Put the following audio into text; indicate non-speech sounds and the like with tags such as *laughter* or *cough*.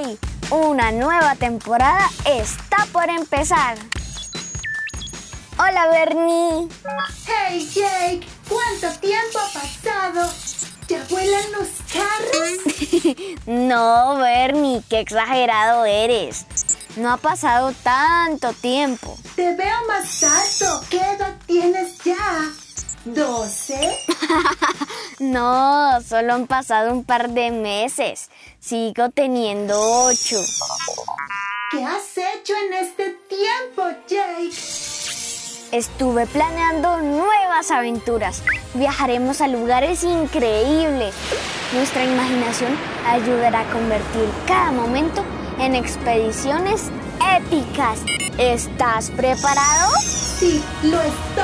¡Hey! Una nueva temporada está por empezar. Hola Bernie. Hey Jake, ¿cuánto tiempo ha pasado? ¿Ya vuelan los carros? *laughs* no, Bernie, qué exagerado eres. No ha pasado tanto tiempo. Te veo más alto. ¿Qué edad tienes ya? ¿12? *laughs* no, solo han pasado un par de meses. Sigo teniendo ocho. ¿Qué has hecho en este tiempo, Jake? Estuve planeando nuevas aventuras. Viajaremos a lugares increíbles. Nuestra imaginación ayudará a convertir cada momento en expediciones épicas. ¿Estás preparado? Sí, lo estoy.